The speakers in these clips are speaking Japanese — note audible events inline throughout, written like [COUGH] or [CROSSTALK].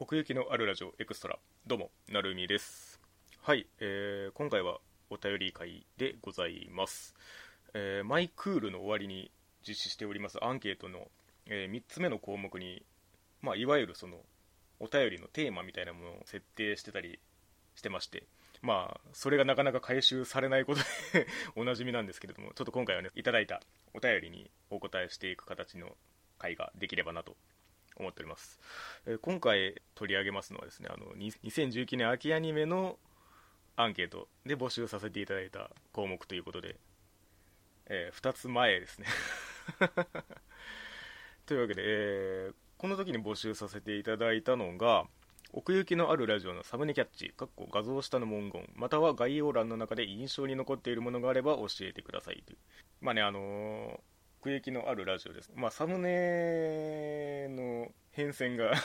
奥行きのあるラジオエクストラ。どうもなるみです。はい、えー今回はお便り会でございます、えーマイクールの終わりに実施しております。アンケートの、え3つ目の項目に、まあ、いわゆるそのお便りのテーマみたいなものを設定してたりしてまして。まあそれがなかなか回収されないことで [LAUGHS] おなじみなんですけれどもちょっと今回はねいただいたお便りにお答えしていく形の回ができればなと思っております、えー今回取り上げますのはですねあの2019年秋アニメのアンケートで募集させていただいた項目ということで、え2つ前ですね。[LAUGHS] というわけで、えーこの時に募集させていただいたのが奥行きのあるラジオのサムネキャッチかっこ画像下の文言または概要欄の中で印象に残っているものがあれば教えてくださいという。まあねあのー奥行きのあるラジオです、まあ、サムネの変遷が [LAUGHS] あ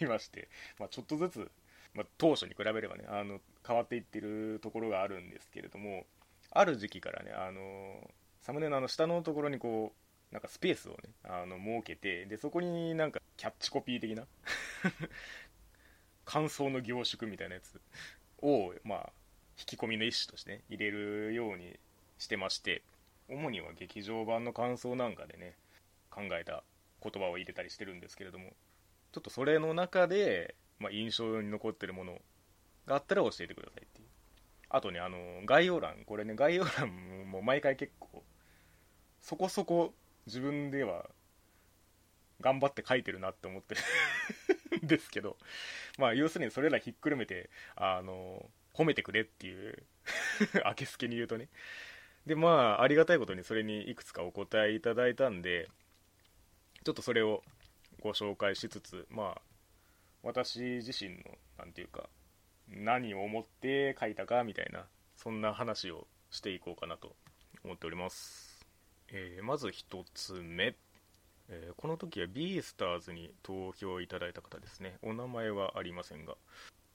りまして、まあ、ちょっとずつ、まあ、当初に比べればねあの変わっていってるところがあるんですけれどもある時期からねあのサムネのあの下のところにこうなんかスペースをねあの設けてでそこになんかキャッチコピー的な [LAUGHS] 感想の凝縮みたいなやつを、まあ、引き込みの一種として、ね、入れるようにしてまして主には劇場版の感想なんかでね考えた言葉を入れたりしてるんですけれどもちょっとそれの中で、まあ、印象に残ってるものがあったら教えてくださいっていう。あとねあの概要欄これね概要欄も毎回結構そこそこ自分では頑張って書いてるなって思ってるんですけどまあ要するにそれらひっくるめてあの褒めてくれっていうあけすけに言うとねでまあありがたいことにそれにいくつかお答えいただいたんでちょっとそれをご紹介しつつまあ私自身のなんていうか何を思って書いたかみたいなそんな話をしていこうかなと思っております、えーまず一つ目。えーこの時は B スターズに投票いただいた方ですね。お名前はありませんが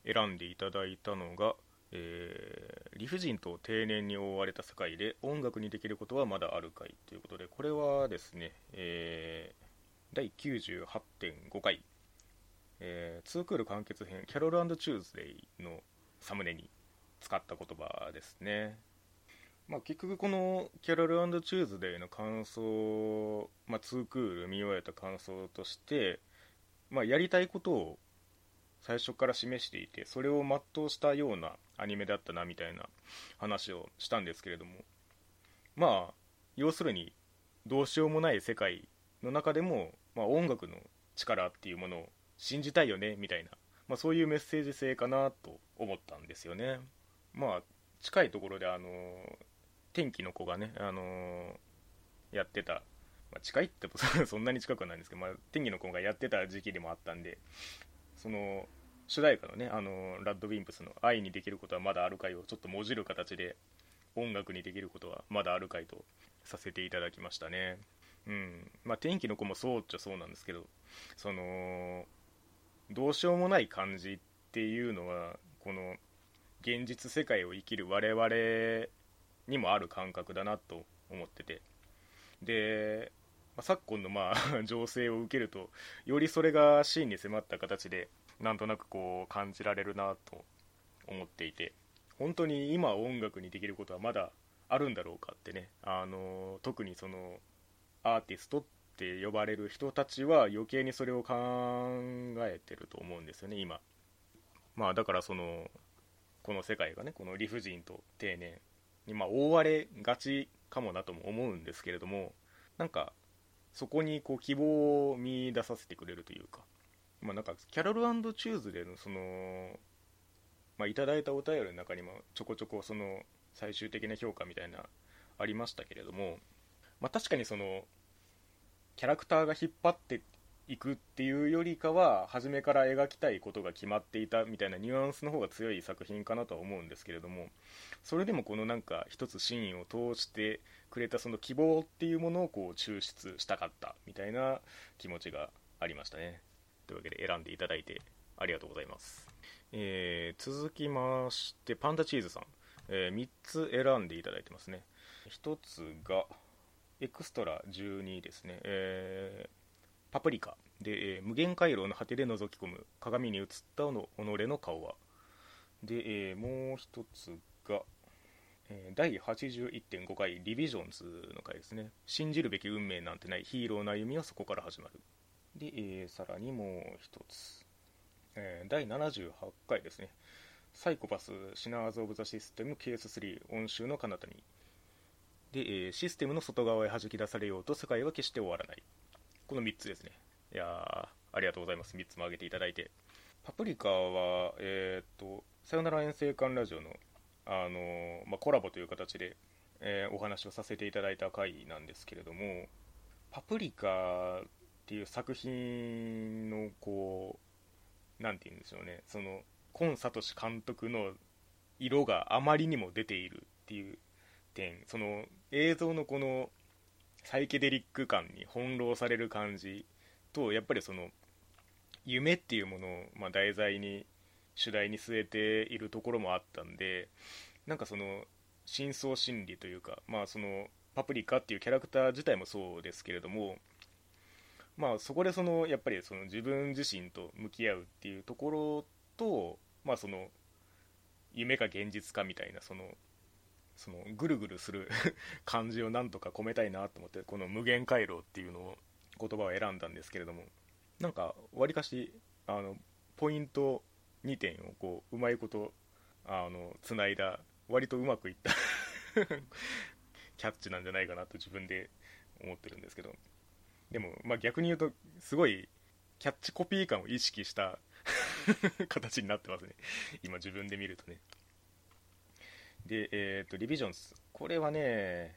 選んでいただいたのが、えー理不尽と定年に覆われた世界で音楽にできることはまだあるかいということでこれはですね、えー第98.5回、えー、ツークール完結編キャロルチューズデイのサムネに使った言葉ですね。まあ、結局このキャロルチューズデーの感想、まあ、2クール見終えた感想として、まあ、やりたいことを最初から示していてそれを全うしたようなアニメだったなみたいな話をしたんですけれども。まあ要するにどうしようもない世界の中でも、まあ、音楽の力っていうものを信じたいよねみたいな、まあ、そういうメッセージ性かなと思ったんですよね。まあ近いところであの天気の子がね、あのやってた、ま、近いってそんなに近くはないんですけど、まあ、天気の子がやってた時期でもあったんでその主題歌のね、あのラッドウィンプスの「愛にできることはまだあるかい」をちょっともじる形で音楽にできることはまだあるかいとさせていただきましたね。うん。まあ天気の子もそうっちゃそうなんですけどそのどうしようもない感じっていうのはこの現実世界を生きる我々にもある感覚だなと思ってて。で、まあ昨今のまあ [LAUGHS] 情勢を受けるとよりそれが真に迫った形でなんとなくこう感じられるなと思っていて本当に今音楽にできることはまだあるんだろうかってね。あの特にそのアーティストって呼ばれる人たちは余計にそれを考えてると思うんですよね今。まあだからそのこの世界がねこの理不尽と定年にまあ覆われがちかもなとも思うんですけれどもなんかそこにこう希望を見出させてくれるというかまあなんかキャロルチューズでのそのまあいただいたお便りの中にもちょこちょこその最終的な評価みたいなありましたけれどもまあ確かにそのキャラクターが引っ張っていくっていうよりかは初めから描きたいことが決まっていたみたいなニュアンスの方が強い作品かなとは思うんですけれどもそれでもこのなんか一つシーンを通してくれたその希望っていうものをこう抽出したかったみたいな気持ちがありましたね。というわけで選んでいただいてありがとうございます、えー続きましてパンダチーズさん、え3つ選んでいただいてますね。1つがエクストラ12ですね、えーパプリカ。で、えー無限回廊の果てで覗き込む。鏡に映ったの己の顔は。で、えーもう一つが、えー第81.5回リビジョンズの回ですね。信じるべき運命なんてないヒーローの歩みはそこから始まる。で、えーさらにもう一つ、えー第78回ですね。サイコパスシナーズ・オブ・ザ・システムケース3音集の彼方に。で、えーシステムの外側へ弾き出されようと世界は決して終わらない。この3つですね。いやーありがとうございます。3つも挙げていただいて。パプリカはえーっとさよなら遠征館ラジオのあのーまあ、コラボという形で、えーお話をさせていただいた回なんですけれどもパプリカっていう作品のこうなんて言うんでしょうね。その今聡監督の色があまりにも出ているっていう点。その映像のこのサイケデリック感に翻弄される感じとやっぱりその夢っていうものを、まあ、題材に主題に据えているところもあったんでなんかその深層心理というかまあそのパプリカっていうキャラクター自体もそうですけれどもまあそこでそのやっぱりその自分自身と向き合うっていうところとまあその夢か現実かみたいなそのそのぐるぐるする [LAUGHS] 感じをなんとか込めたいなと思ってこの無限回廊っていうのを言葉を選んだんですけれどもなんかわりかしあのポイント2点をこううまいことあのつないだ割とうまくいった [LAUGHS] キャッチなんじゃないかなと自分で思ってるんですけど。でも、まあ、逆に言うとすごいキャッチコピー感を意識した [LAUGHS] 形になってますね。今自分で見るとね。でえっ、とリビジョンズこれはね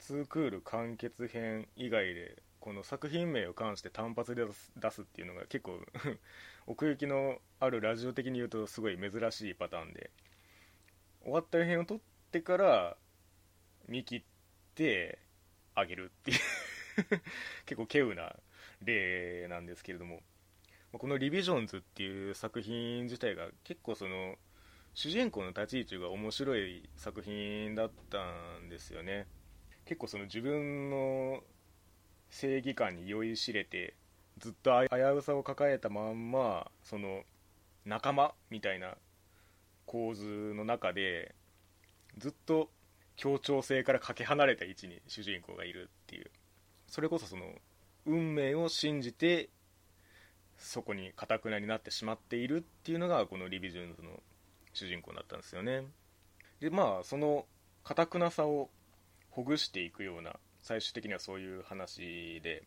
2クール完結編以外でこの作品名を関して単発で出す出すっていうのが結構 [LAUGHS] 奥行きのあるラジオ的に言うとすごい珍しいパターンで。終わった編を撮ってから見切ってあげるっていう。[LAUGHS] 結構稀有な例なんですけれども。この「リビジョンズ」っていう作品自体が結構その主人公の立ち位置が面白い作品だったんですよね。結構その自分の正義感に酔いしれてずっと危うさを抱えたまんまその仲間みたいな構図の中でずっと協調性からかけ離れた位置に主人公がいるっていう。それこそその運命を信じてそこにかたくなになってしまっているっていうのがこのリビジョンズの主人公だったんですよね。でまあそのかたくなさをほぐしていくような最終的にはそういう話で。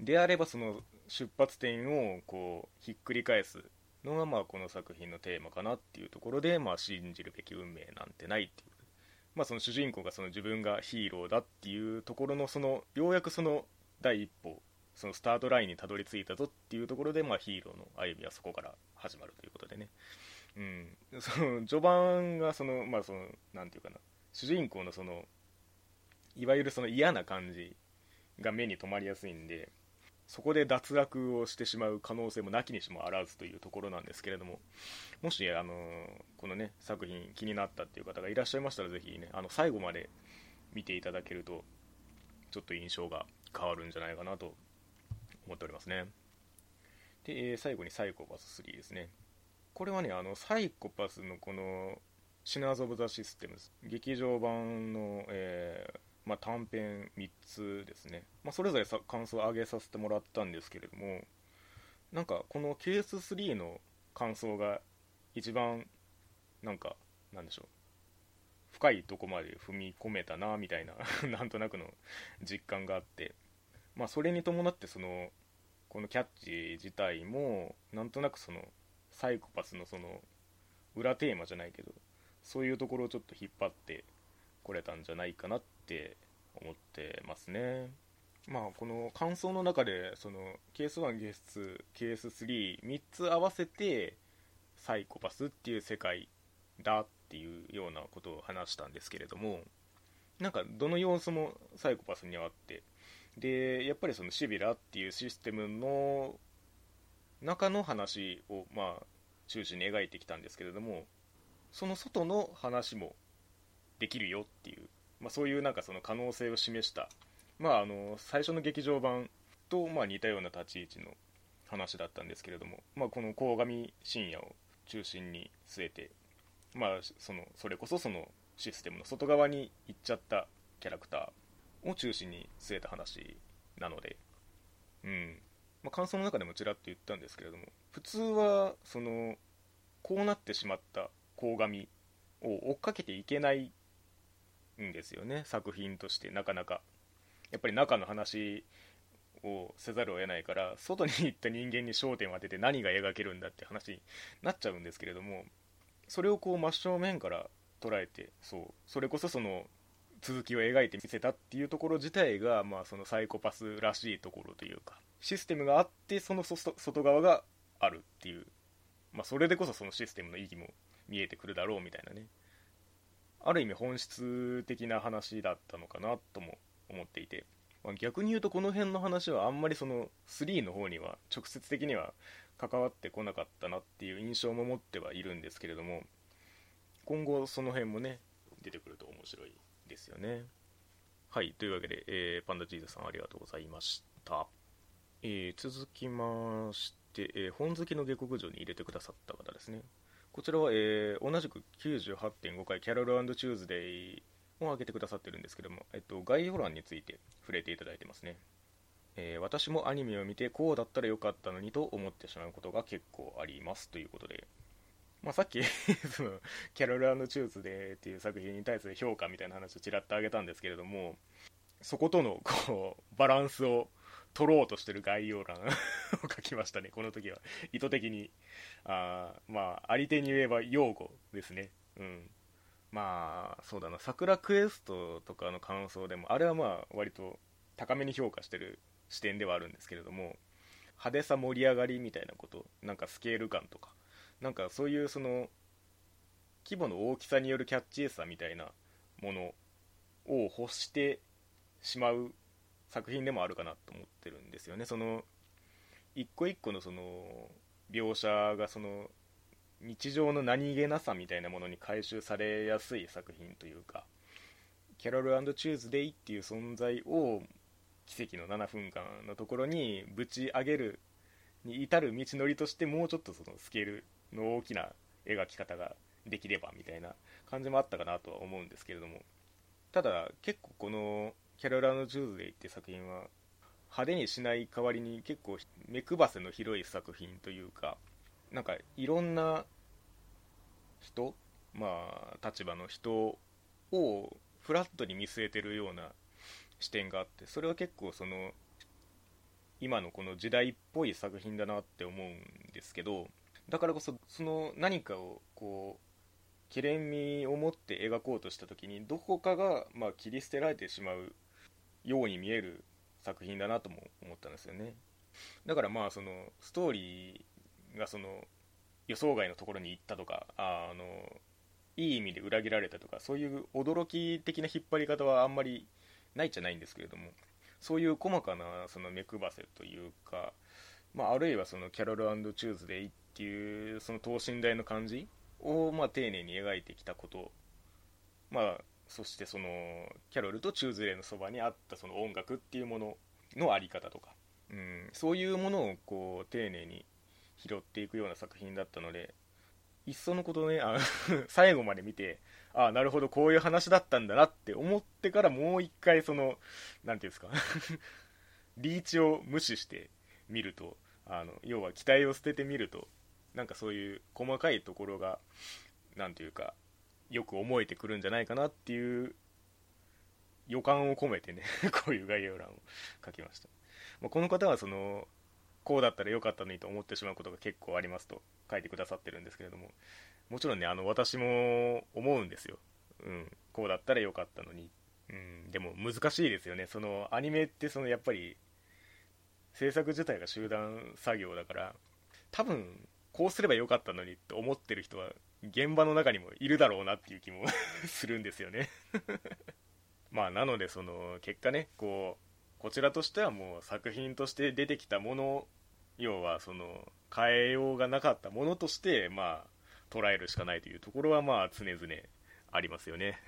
であればその出発点をこうひっくり返すのがまあこの作品のテーマかなっていうところで、まあ、信じるべき運命なんてないっていう、まあ、その主人公がその自分がヒーローだっていうところのそのようやくその第一歩そのスタートラインにたどり着いたぞっていうところで、まあ、ヒーローの歩みはそこから始まるということでね、うん、その序盤がそのまあそのなんていうかな。主人公のそのいわゆるその嫌な感じが目に留まりやすいんでそこで脱落をしてしまう可能性もなきにしもあらずというところなんですけれどももしあのこのね作品気になったっていう方がいらっしゃいましたらぜひねあの最後まで見ていただけるとちょっと印象が変わるんじゃないかなと思っておりますね。で、え最後にサイコパス3ですね。これはねあのサイコパスのこのシナーズ・オブ・ザ・システムズ劇場版の、えーまあ、短編3つですね、まあ、それぞれさ感想を上げさせてもらったんですけれどもなんかこのケース3の感想が一番なんかなんでしょう。深いとこまで踏み込めたなみたいな [LAUGHS] なんとなくの実感があって。まあそれに伴ってそのこのキャッチ自体もなんとなくそのサイコパスのその裏テーマじゃないけどそういうところをちょっと引っ張ってこれたんじゃないかなってって思ってますね。まあこの感想の中でそのケース1ケース2ケース33つ合わせてサイコパスっていう世界だっていうようなことを話したんですけれどもなんかどの要素もサイコパスにはあってでやっぱりそのシビラっていうシステムの中の話をまあ中心に描いてきたんですけれどもその外の話もできるよっていう、まあ、そういうなんかその可能性を示した、まあ、あの最初の劇場版と、まあ、似たような立ち位置の話だったんですけれども、まあ、この鴻上信也を中心に据えて、まあ、そのそれこそそのシステムの外側に行っちゃったキャラクターを中心に据えた話なので、うん。まあ、感想の中でもちらっと言ったんですけれども普通はそのこうなってしまった鴻上を追っかけていけないん。ですよね。作品として。なかなか。やっぱり中の話をせざるを得ないから外に行った人間に焦点を当てて何が描けるんだって話になっちゃうんですけれどもそれをこう真正面から捉えてそう。それこそその続きを描いてみせたっていうところ自体が、まあ、そのサイコパスらしいところというかシステムがあってその外側があるっていう、まあ、それでこそそのシステムの意義も見えてくるだろうみたいなね。ある意味本質的な話だったのかなとも思っていて、まあ、逆に言うとこの辺の話はあんまりその3の方には直接的には関わってこなかったなっていう印象も持ってはいるんですけれども今後その辺もね出てくると面白いですよね。はいというわけで、えー、パンダチーズさんありがとうございました、えー、続きまして、えー、本好きの下克上に入れてくださった方ですね。こちらは、えー、同じく98.5回キャロルチューズデイを挙げてくださってるんですけども、えっと、概要欄について触れていただいてますね、えー、私もアニメを見てこうだったらよかったのにと思ってしまうことが結構ありますということで、まあ、さっき [LAUGHS] そのキャロルチューズデーっていう作品に対する評価みたいな話をちらっと挙げたんですけれどもそことのこうバランスを取ろうとしてる概要欄 [LAUGHS] を書きましたねこの時は。意図的に。あまああり手に言えば用語ですね。うん。まあそうだな。桜クエストとかの感想でもあれはまあ割と高めに評価してる視点ではあるんですけれども派手さ盛り上がりみたいなことなんかスケール感とかなんかそういうその規模の大きさによるキャッチーさみたいなものを欲してしまう作品でもあるかなと思ってるんですよね。その一個一個のその描写がその日常の何気なさみたいなものに回収されやすい作品というかキャロルチューズデイっていう存在を奇跡の7分間のところにぶち上げるに至る道のりとしてもうちょっとそのスケールの大きな描き方ができればみたいな感じもあったかなとは思うんですけれども。ただ結構この「キャロルチューズデイ」って作品は派手にしない代わりに結構目配せの広い作品というかなんかいろんな人まあ立場の人をフラットに見据えてるような視点があってそれは結構その今のこの時代っぽい作品だなって思うんですけどだからこそその何かをこうきれんみを持って描こうとした時にどこかがまあ切り捨てられてしまうように見える作品だなとも思ったんですよね。だからまあそのストーリーがその予想外のところに行ったとかあのいい意味で裏切られたとかそういう驚き的な引っ張り方はあんまりないじゃないんですけれどもそういう細かなその目配せというか、まあ、あるいはそのキャロルチューズでいっていうその等身大の感じをま丁寧に描いてきたことまあそしてそのキャロルとチューズデーのそばにあったその音楽っていうものの在り方とか、うん、そういうものをこう丁寧に拾っていくような作品だったのでいっそのことねあ [LAUGHS] 最後まで見てああなるほどこういう話だったんだなって思ってからもう一回その何ていうんですか [LAUGHS] リーチを無視して見るとあの要は期待を捨ててみるとなんかそういう細かいところが何ていうかよく思えてくるんじゃないかなっていう予感を込めてね [LAUGHS] こういう概要欄を書きました、まあ、この方はそのこうだったらよかったのにと思ってしまうことが結構ありますと書いてくださってるんですけれどももちろんねあの私も思うんですよ、うん、こうだったらよかったのに、うん、でも難しいですよね。そのアニメってそのやっぱり制作自体が集団作業だから多分こうすればよかったのにって思ってる人は現場の中にもいるだろうなっていう気も [LAUGHS] するんですよね。[LAUGHS] まあなのでその結果ねこうこちらとしてはもう作品として出てきたもの要はその変えようがなかったものとしてまあ捉えるしかないというところはまあ常々ありますよね。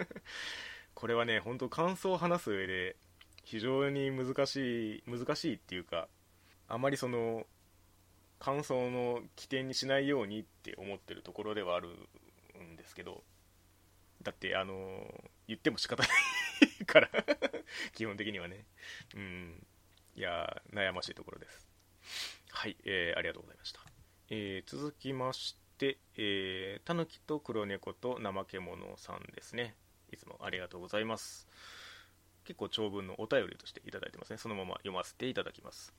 [LAUGHS] これはね本当感想を話す上で非常に難しい難しいっていうかあまりその感想の起点にしないようにって思ってるところではあるんですけどだってあの言っても仕方ないから [LAUGHS] 基本的にはね。うん。いや悩ましいところです。はい、えー、ありがとうございました、えー、続きましてえー、たぬきと黒猫と怠け者さんですね。いつもありがとうございます。結構長文のお便りとしていただいてますね。そのまま読ませていただきます。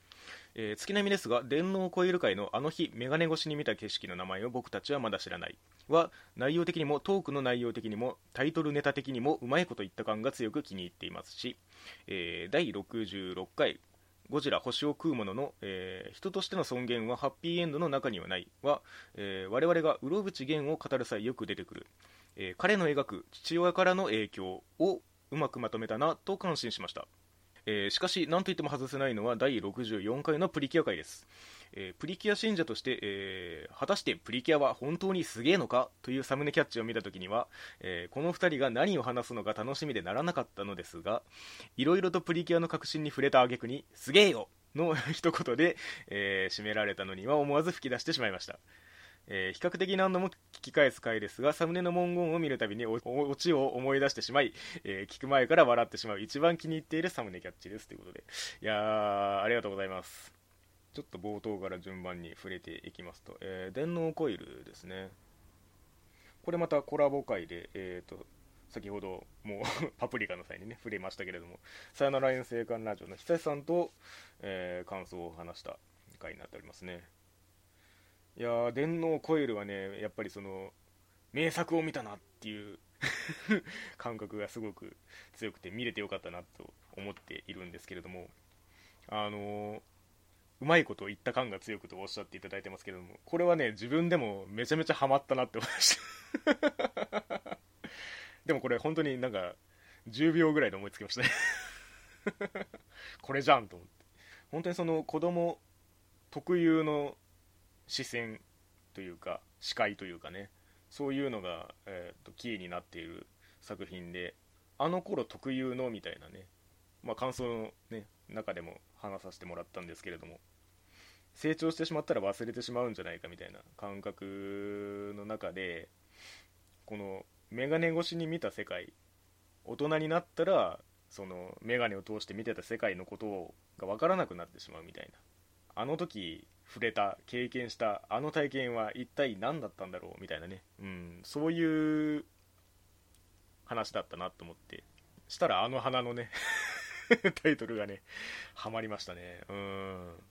えー、月並みですが電脳コイル界のあの日眼鏡越しに見た景色の名前を僕たちはまだ知らない。は内容的にもトークの内容的にもタイトルネタ的にもうまいこと言った感が強く気に入っていますし、えー、第66回ゴジラ星を食うものの、えー、人としての尊厳はハッピーエンドの中にはない。は、えー、我々がうろぶち源を語る際よく出てくる、えー、彼の描く父親からの影響をうまくまとめたなと感心しましたえー、しかし、なんといっても外せないのは第64回のプリキュア回です。えー、プリキュア信者として、えー、果たしてプリキュアは本当にすげえのかというサムネキャッチを見たときには、え、この2人が何を話すのか楽しみでならなかったのですが、いろいろとプリキュアの革新に触れた挙句に、すげえよの一言で、え締められたのには思わず吹き出してしまいました。えー、比較的何度も聞き返す回ですが、サムネの文言を見るたびにオチを思い出してしまい、えー、聞く前から笑ってしまう一番気に入っているサムネキャッチですということで。いやー、ありがとうございます。ちょっと冒頭から順番に触れていきますと、えー、電脳コイルですね。これまたコラボ回で、えーと、先ほどもう [LAUGHS] パプリカの際にね、触れましたけれども、さよなら遠征館ラジオの久さんと、えー、感想を話した回になっておりますね。いや電脳コイルはねやっぱりその名作を見たなっていう [LAUGHS] 感覚がすごく強くて見れてよかったなと思っているんですけれどもあのうまいこと言った感が強くとおっしゃっていただいてますけれどもこれはね自分でもめちゃめちゃハマったなって思いました。[LAUGHS] でもこれ本当になんか10秒ぐらいで思いつきましたね。[LAUGHS] これじゃんと思って。本当にその子供特有の視線というか視界というかね。そういうのが、えーと、キーになっている作品であの頃特有のみたいなね、まあ、感想の、ね、中でも話させてもらったんですけれども。成長してしまったら忘れてしまうんじゃないかみたいな感覚の中でこの眼鏡越しに見た世界大人になったらその眼鏡を通して見てた世界のことが分からなくなってしまうみたいな。あの時触れた経験したあの体験は一体何だったんだろうみたいなね、うん、そういう話だったなと思って。したらあの花のね [LAUGHS] タイトルがねハマりましたね。うん。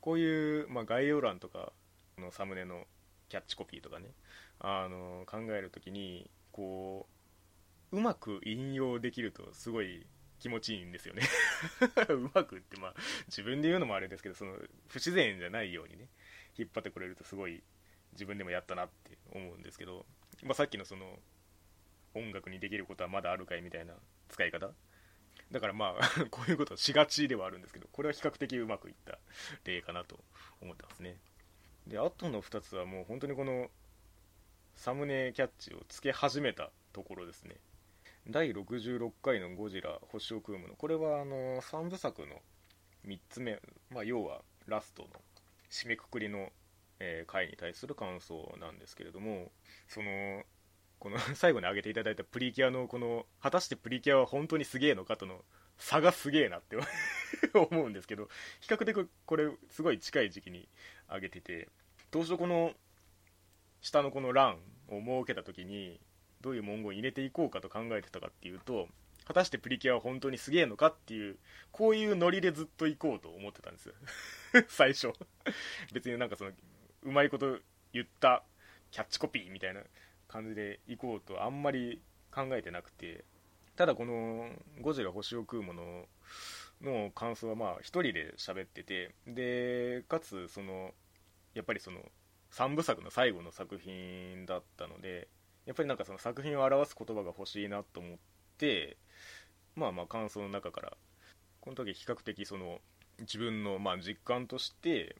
こういう、まあ、概要欄とかのサムネのキャッチコピーとかねあの考えるときにこううまく引用できるとすごい気持ちいいんですよね。[LAUGHS] うまくってまあ自分で言うのもあれですけどその不自然じゃないようにね引っ張ってくれるとすごい自分でもやったなって思うんですけど、まあ、さっきのその音楽にできることはまだあるかいみたいな使い方。だからまあ [LAUGHS] こういうことしがちではあるんですけどこれは比較的うまくいった例かなと思ってますね。であとの2つはもう本当にこのサムネキャッチをつけ始めたところですね。第66回のゴジラ星を食うもの。これはあの3部作の3つ目、まあ、要はラストの締めくくりの、えー、回に対する感想なんですけれどもそのこの [LAUGHS] 最後に挙げていただいたプリキュアのこの果たしてプリキュアは本当にすげえのかとの差がすげえなって [LAUGHS] 思うんですけど比較的これすごい近い時期に挙げてて当初この下のこの欄を設けた時にどういう文言入れていこうかと考えてたかっていうと果たしてプリキュアは本当にすげえのかっていうこういうノリでずっと行こうと思ってたんですよ。[LAUGHS] 最初。別になんかそのうまいこと言ったキャッチコピーみたいな感じで行こうとあんまり考えてなくてただこの「ゴジラ星を食うもの」の感想はまあ1人で喋っててでかつそのやっぱりその3部作の最後の作品だったのでやっぱりなんかその作品を表す言葉が欲しいなと思ってまあまあ感想の中からこの時比較的その自分のま実感として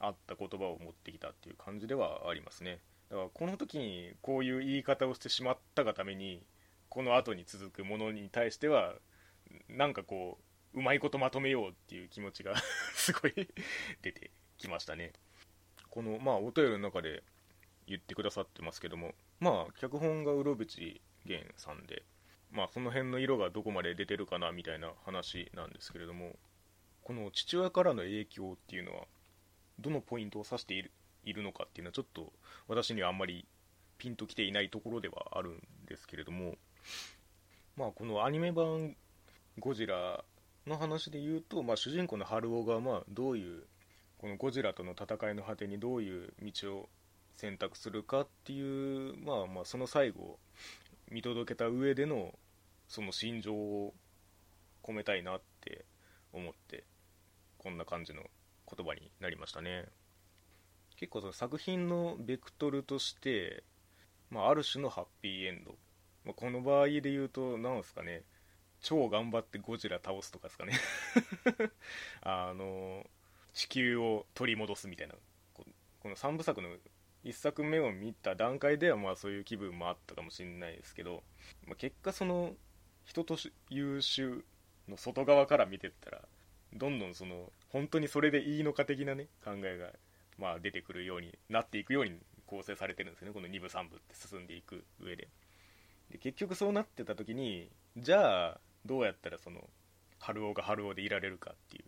あった言葉を持ってきたっていう感じではありますね。だからこの時にこういう言い方をしてしまったがためにこの後に続くものに対してはなんかこううまいことまとめようっていう気持ちが [LAUGHS] すごい [LAUGHS] 出てきましたね。このまあお便りの中で言ってくださってますけどもまあ脚本がうろぶち源さんでまあその辺の色がどこまで出てるかなみたいな話なんですけれどもこの父親からの影響っていうのはどのポイントを指しているいるのかっていうのはちょっと私にはあんまりピンときていないところではあるんですけれどもまあこのアニメ版ゴジラの話で言うと、まあ、主人公の春夫がまあどういうこのゴジラとの戦いの果てにどういう道を選択するかっていう、まあ、まあその最後見届けた上でのその心情を込めたいなって思ってこんな感じの言葉になりましたね。結構その作品のベクトルとして、まあ、ある種のハッピーエンド、まあ、この場合で言うと何ですかね。超頑張ってゴジラ倒すとかですかね。[LAUGHS] あの地球を取り戻すみたいな。この3部作の1作目を見た段階ではまあそういう気分もあったかもしれないですけど、まあ、結果その人と優秀の外側から見てったらどんどんその本当にそれでいいのか的なね考えがまあ出てくるようになっていくように構成されてるんですよね。この2部3部って進んでいく上で。で結局そうなってた時にじゃあどうやったらその春尾が春尾でいられるかっていう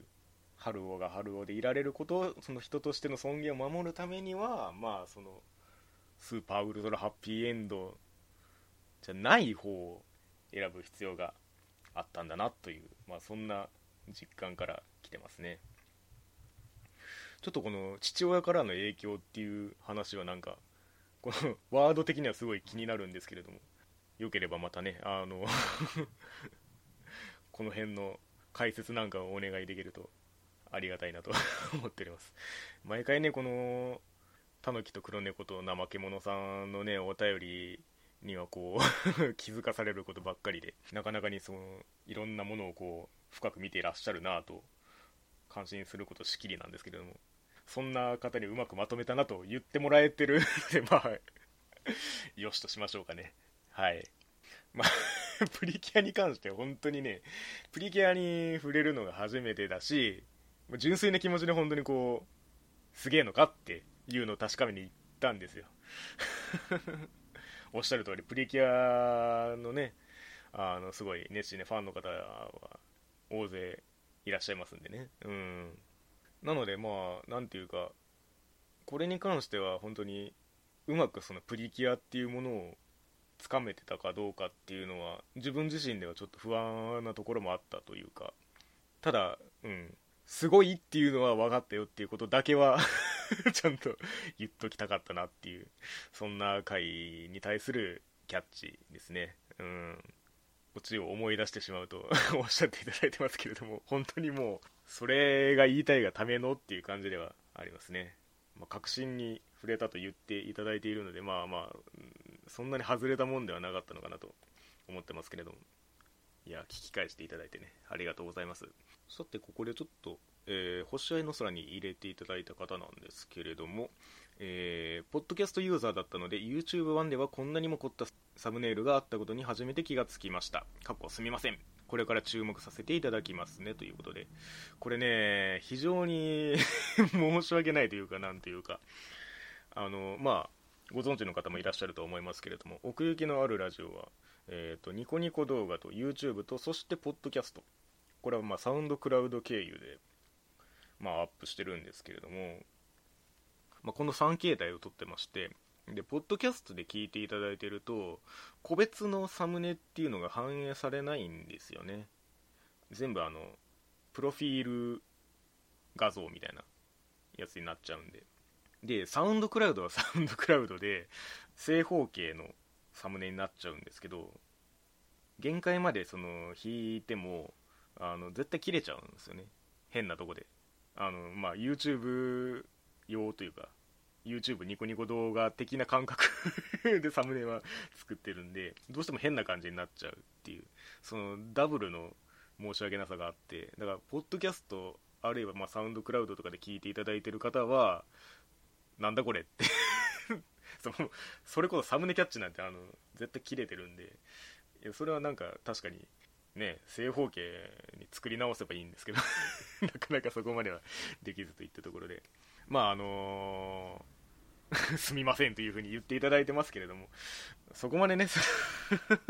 春尾が春尾でいられることその人としての尊厳を守るためにはまあそのスーパーウルトラハッピーエンドじゃない方を選ぶ必要があったんだなという、まあ、そんな実感から来てますね。ちょっとこの父親からの影響っていう話はなんかこのワード的にはすごい気になるんですけれどもよければまたねあの [LAUGHS] この辺の解説なんかをお願いできるとありがたいなと [LAUGHS] 思っております。毎回ねこのタヌキと黒猫と怠け者さんのねお便りにはこう [LAUGHS] 気づかされることばっかりでなかなかにそのいろんなものをこう深く見ていらっしゃるなと感心することしきりなんですけれどもそんな方にうまくまとめたなと言ってもらえてるで [LAUGHS] まあよしとしましょうかね。はい。まあプリキュアに関して本当にねプリキュアに触れるのが初めてだし純粋な気持ちで本当にこうすげえのかっていうのを確かめに行ったんですよ。[LAUGHS] おっしゃる通りプリキュアのねあのすごい熱心なファンの方は大勢いらっしゃいますんでね。うん。なのでまあ何ていうかこれに関しては本当にうまくそのプリキュアっていうものをつかめてたかどうかっていうのは自分自身ではちょっと不安なところもあったというか。ただうん。すごいっていうのは分かったよっていうことだけは [LAUGHS] ちゃんと言っときたかったなっていうそんな回に対するキャッチですね。うん。オチを思い出してしまうと [LAUGHS] おっしゃっていただいてますけれども本当にもうそれが言いたいがためのっていう感じではありますね、まあ、確信に触れたと言っていただいているのでまあまあそんなに外れたもんではなかったのかなと思ってますけれども。いや聞き返していただいてねありがとうございます。さてここでちょっと、えー、星合の空に入れていただいた方なんですけれども、えー、ポッドキャストユーザーだったので YouTube 版ではこんなにも凝ったサムネイルがあったことに初めて気がつきました。過去すみません。これから注目させていただきますね。ということでこれね非常に [LAUGHS] 申し訳ないというかなんというかあのまあご存知の方もいらっしゃると思いますけれども奥行きのあるラジオはえーと、ニコニコ動画と YouTube とそしてポッドキャスト。これはまサウンドクラウド経由で、まあ、アップしてるんですけれども、まあ、この3形態を撮ってましてでポッドキャストで聞いていただいてると個別のサムネっていうのが反映されないんですよね。全部あのプロフィール画像みたいなやつになっちゃうんで。でサウンドクラウドは [LAUGHS] サウンドクラウドで正方形のサムネになっちゃうんですけど限界までその引いてもあの絶対切れちゃうんですよね。変なとこで。あのまあ YouTube 用というか YouTube ニコニコ動画的な感覚 [LAUGHS] でサムネは作ってるんでどうしても変な感じになっちゃうっていう。そのダブルの申し訳なさがあってだからポッドキャストあるいはまサウンドクラウドとかで聞いていただいてる方はなんだこれって。[LAUGHS] そのそれこそサムネキャッチなんてあの絶対切れてるんで。いやそれはなんか確かにね正方形に作り直せばいいんですけど [LAUGHS] なかなかそこまではできずといったところで。まああのー [LAUGHS] すみませんというふうに言っていただいてますけれどもそこまでね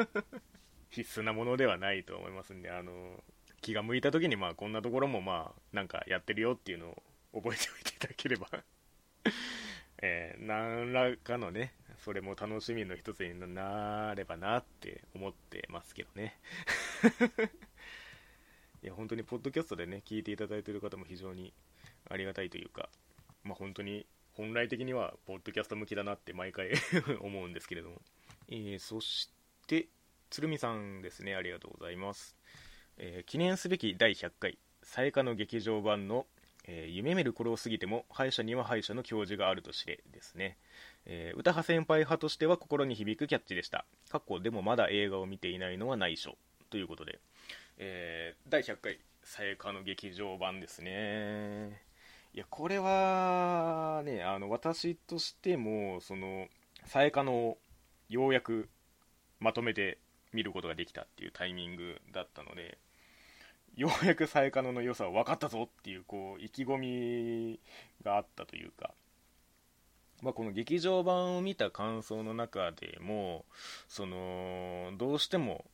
[LAUGHS] 必須なものではないと思いますんであのー気が向いた時にまあこんなところもまあなんかやってるよっていうのを覚えておいていただければえー、何らかのねそれも楽しみの一つになればなって思ってますけどね。[LAUGHS] いや本当にポッドキャストでね聞いていただいている方も非常にありがたいというかまあ本当に本来的にはポッドキャスト向きだなって毎回 [LAUGHS] 思うんですけれども、えー、そして鶴見さんですね。ありがとうございます。えー、記念すべき第100回「さやかの劇場版の、えー、夢見る頃を過ぎても歯医者には歯医者の教授があると知れ」ですね、えー、歌派先輩派としては心に響くキャッチでした。過去でもまだ映画を見ていないのは内緒ということで、えー、第100回「さやかの劇場版」ですね。いやこれはねあの私としてもそのさやかのようやくまとめて見ることができたっていうタイミングだったのでようやくサエカノの良さを分かったぞっていうこう意気込みがあったというか、まあ、この劇場版を見た感想の中でもそのどうしても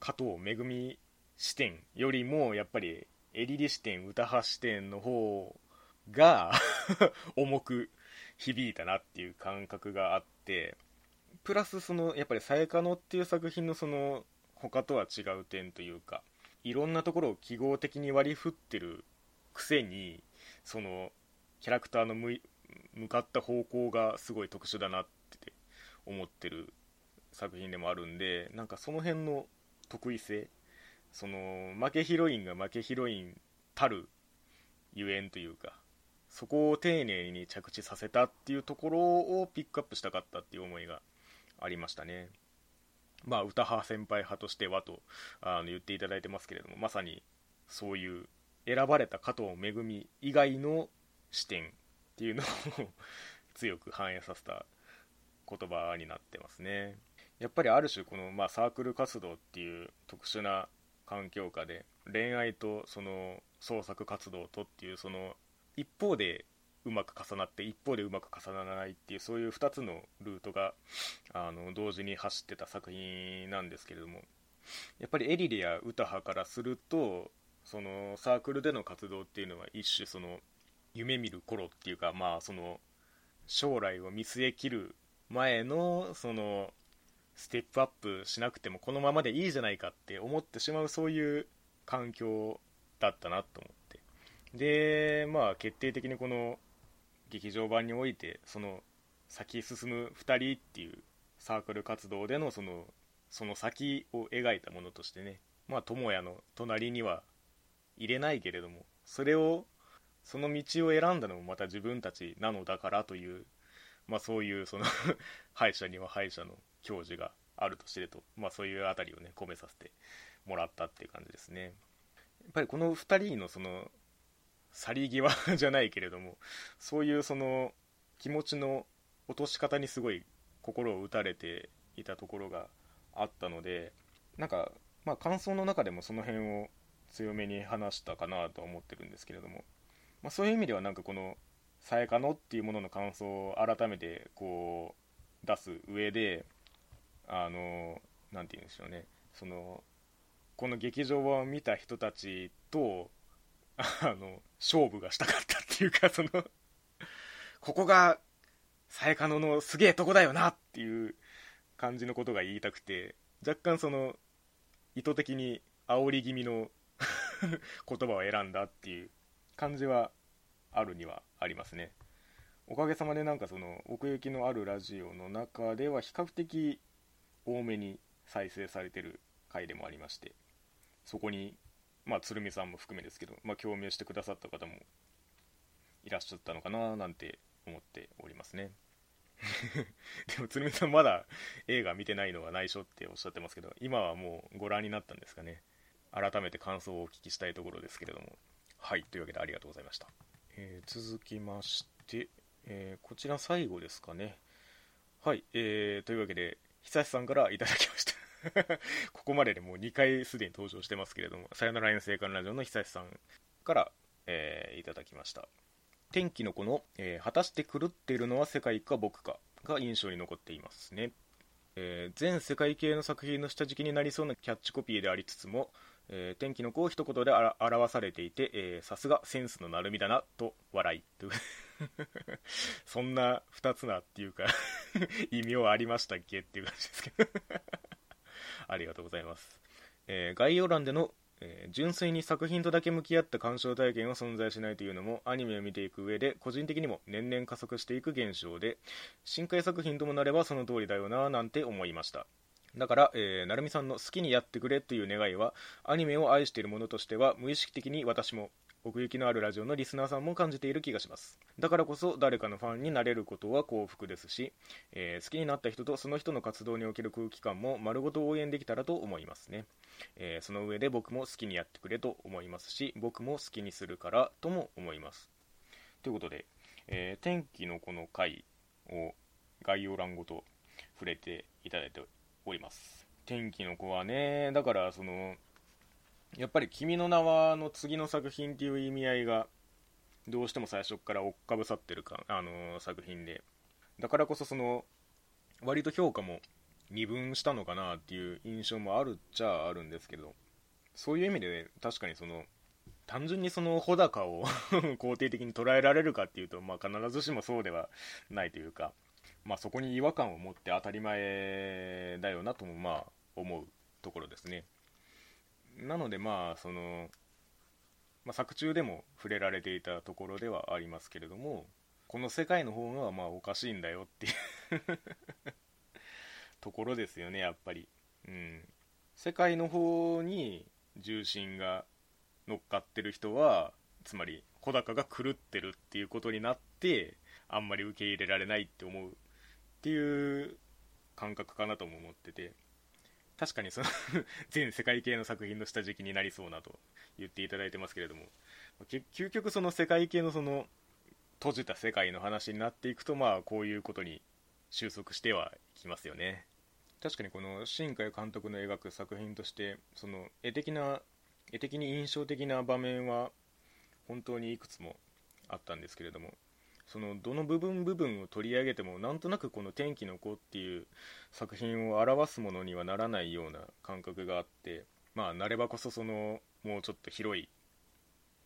加藤めぐみ視点よりもやっぱりエリリ視点歌派視点の方が [LAUGHS] 重く響いたなっていう感覚があってプラスそのやっぱり「さえかの」っていう作品のその他とは違う点というかいろんなところを記号的に割り振ってるくせにそのキャラクターの向かった方向がすごい特殊だなって思ってる作品でもあるんでなんかその辺の得意性その負けヒロインが負けヒロインたるゆえんというかそこを丁寧に着地させたっていうところをピックアップしたかったっていう思いがありましたね。まあ、歌派先輩派としてはとあの言っていただいてますけれどもまさにそういう選ばれた加藤めぐみ以外の視点っていうのを [LAUGHS] 強く反映させた言葉になってますね。やっぱりある種この、まあ、サークル活動っていう特殊な環境下で恋愛とその創作活動とっていうその一方でうまく重なって一方でうまく重ならないっていうそういう2つのルートがあの同時に走ってた作品なんですけれどもやっぱりエリリや歌派からするとそのサークルでの活動っていうのは一種その夢見る頃っていうかまあその将来を見据えきる前のそのステップアップしなくてもこのままでいいじゃないかって思ってしまうそういう環境だったなと思って。でまあ決定的にこの劇場版においてその先進む2人っていうサークル活動でのそのその先を描いたものとしてねまあ智也の隣には入れないけれどもそれをその道を選んだのもまた自分たちなのだからという、まあ、そういうその [LAUGHS] 歯医者には歯医者の教授があると知れと、まあ、そういうあたりをね込めさせてもらったっていう感じですね。やっぱりこの2人のその去り際じゃないけれどもそういうその気持ちの落とし方にすごい心を打たれていたところがあったのでなんかまあ感想の中でもその辺を強めに話したかなとは思ってるんですけれども、まあ、そういう意味ではなんかこの「さやかの」っていうものの感想を改めてこう出す上であの何て言うんでしょうね。そのこの劇場を見た人たちとあの、勝負がしたかったっていうか、[LAUGHS] そのここが、さやかののすげえとこだよなっていう感じのことが言いたくて、若干その、意図的に煽り気味の [LAUGHS] 言葉を選んだっていう感じはあるにはありますね。おかげさまでなんかその奥行きのあるラジオの中では比較的多めに再生されてる回でもありましてそこにまあ、鶴見さんも含めですけど、まあ、共鳴してくださった方もいらっしゃったのかななんて思っておりますね。[LAUGHS] でも鶴見さんまだ映画見てないのは内緒っておっしゃってますけど今はもうご覧になったんですかね。改めて感想をお聞きしたいところですけれども。はいというわけでありがとうございました、えー、続きまして、えー、こちら最後ですかね。はい、えー、というわけで久志さんからいただきました。[LAUGHS] ここまででもう2回すでに登場してますけれども、さよなら遠征館ラジオの久志さんから、えー、いただきました。天気の子の、えー、果たして狂っているのは世界か僕かが印象に残っていますね。えー、全世界系の作品の下敷きになりそうなキャッチコピーでありつつも、えー、天気の子を一言で表されていて、さすがセンスのなるみだなと笑い [LAUGHS] そんな2つなっていうか [LAUGHS] 意味はありましたっけっていう感じですけどありがとうございます、えー、概要欄での、えー、純粋に作品とだけ向き合った鑑賞体験は存在しないというのもアニメを見ていく上で個人的にも年々加速していく現象で深海作品ともなればその通りだよななんて思いました。だから、えー、成美さんの好きにやってくれという願いはアニメを愛している者としては無意識的に私も奥行きのあるラジオのリスナーさんも感じている気がします。だからこそ誰かのファンになれることは幸福ですし、えー、好きになった人とその人の活動における空気感も丸ごと応援できたらと思いますね、えー、その上で僕も好きにやってくれと思いますし僕も好きにするからとも思います。ということで、えー、天気のこの回を概要欄ごと触れていただいております。天気の子はねだからそのやっぱり「君の名は」の次の作品っていう意味合いがどうしても最初から追っかぶさってるか、あの、作品でだからこそその割と評価も二分したのかなっていう印象もあるっちゃあるんですけどそういう意味で、ね、確かにその単純にその穂高を [LAUGHS] 肯定的に捉えられるかっていうと、まあ、必ずしもそうではないというか、まあ、そこに違和感を持って当たり前だよなともまあ思うところですね。なのでまあその、まあ、作中でも触れられていたところではありますけれどもこの世界の方がまあおかしいんだよっていう [LAUGHS] ところですよねやっぱり、うん、世界の方に重心が乗っかってる人はつまり小高が狂ってるっていうことになってあんまり受け入れられないって思うっていう感覚かなとも思ってて。確かにその [LAUGHS] 全世界系の作品の下敷きになりそうなと言っていただいてますけれども。究極その世界系のその閉じた世界の話になっていくとまあこういうことに収束してはいきますよね。確かにこの新海監督の描く作品としてその絵的な絵的に印象的な場面は本当にいくつもあったんですけれども。そのどの部分部分を取り上げてもなんとなくこの「天気の子」っていう作品を表すものにはならないような感覚があってまあなればこそそのもうちょっと広い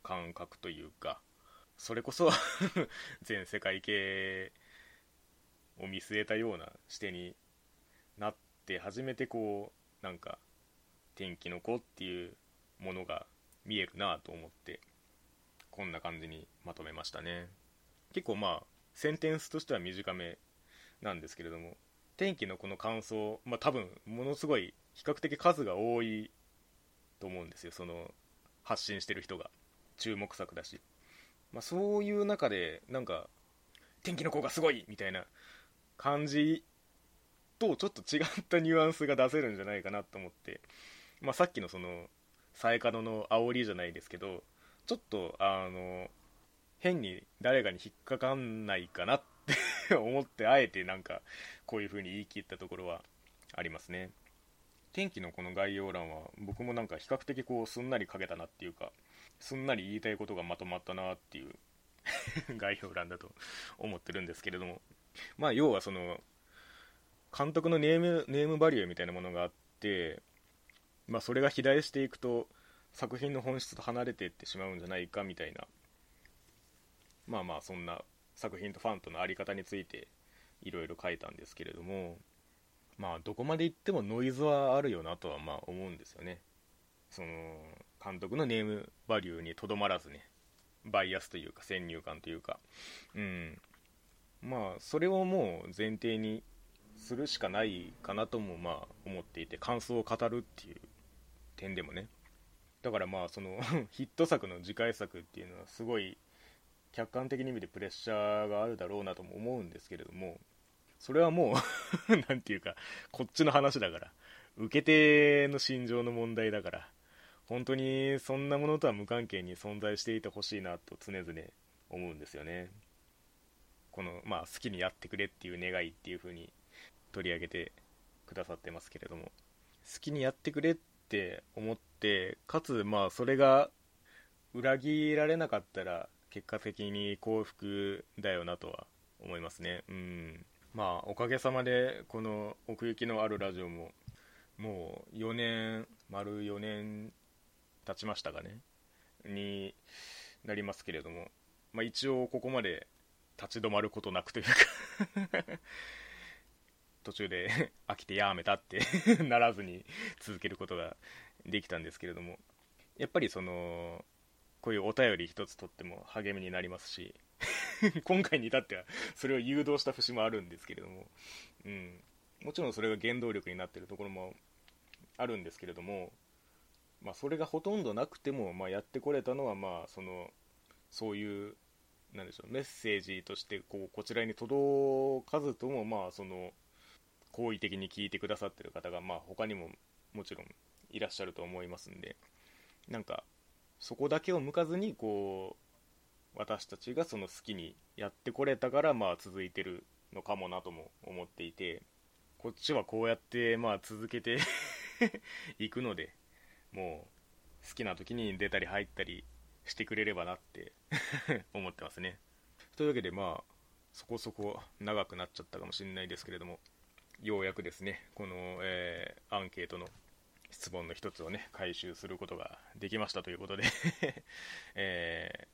感覚というかそれこそ [LAUGHS] 全世界系を見据えたような視点になって初めてこうなんか「天気の子」っていうものが見えるなと思ってこんな感じにまとめましたね。結構まあセンテンスとしては短めなんですけれども天気のこの感想、まあ、多分ものすごい比較的数が多いと思うんですよ。その発信してる人が注目作だし、まあ、そういう中でなんか天気の子がすごいみたいな感じとちょっと違ったニュアンスが出せるんじゃないかなと思って、まあ、さっきのそのサエカノの煽りじゃないですけどちょっとあの変に誰かに引っかかんないかなって [LAUGHS] 思ってあえてなんかこういう風に言い切ったところはありますね。天気のこの概要欄は僕もなんか比較的こうすんなり書けたなっていうかすんなり言いたいことがまとまったなっていう [LAUGHS] 概要欄だと思ってるんですけれども。まあ要はその監督のネームネームバリューみたいなものがあってまあそれが肥大していくと作品の本質と離れていってしまうんじゃないかみたいなまあまあそんな作品とファンとの在り方についていろいろ書いたんですけれどもまあどこまで行ってもノイズはあるよなとはまあ思うんですよね。その監督のネームバリューにとどまらずねバイアスというか先入観というか。うん。まあそれをもう前提にするしかないかなともまあ思っていて感想を語るっていう点でもね。だからまあその [LAUGHS] ヒット作の次回作っていうのはすごい客観的に見てプレッシャーがあるだろうなとも思うんですけれどもそれはもう [LAUGHS] 何て言うかこっちの話だから受け手の心情の問題だから本当にそんなものとは無関係に存在していてほしいなと常々思うんですよね。このまあ好きにやってくれっていう願いっていう風に取り上げてくださってますけれども好きにやってくれって思ってかつまあそれが裏切られなかったら結果的に幸福だよなとは思いますね。うん。まあおかげさまでこの奥行きのあるラジオももう4年丸4年経ちましたかね。になりますけれども、まあ、一応ここまで立ち止まることなくというか。[LAUGHS] 途中で飽きてやめたって [LAUGHS] ならずに続けることができたんですけれども。やっぱりそのこういうお便り一つとっても励みになりますし [LAUGHS] 今回に至ってはそれを誘導した節もあるんですけれども、うん、もちろんそれが原動力になってるところもあるんですけれども、まあ、それがほとんどなくても、まあ、やってこれたのは、まあ、そのそういうなんでしょうメッセージとしてこうこちらに届かずとも、まあ、その好意的に聞いてくださってる方が、まあ、他にももちろんいらっしゃると思いますんでなんかそこだけを向かずにこう私たちがその好きにやってこれたからまあ続いてるのかもなとも思っていてこっちはこうやってまあ続けて [LAUGHS] いくのでもう好きな時に出たり入ったりしてくれればなって [LAUGHS] 思ってますね。というわけでまあそこそこ長くなっちゃったかもしれないですけれどもようやくですねこの、えー、アンケートの質問の一つをね回収することができましたということで [LAUGHS] えー、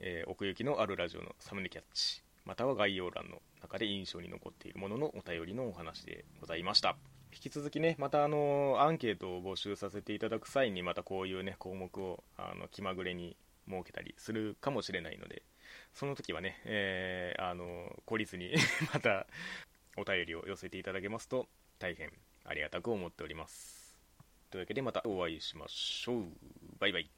えー、奥行きのあるラジオのサムネキャッチまたは概要欄の中で印象に残っているもののお便りのお話でございました。引き続きねまたあのアンケートを募集させていただく際にまたこういうね項目をあの気まぐれに設けたりするかもしれないのでその時はね、えー、あの懲りずに [LAUGHS] またお便りを寄せていただけますと大変ありがたく思っております。というわけでまたお会いしましょう。バイバイ。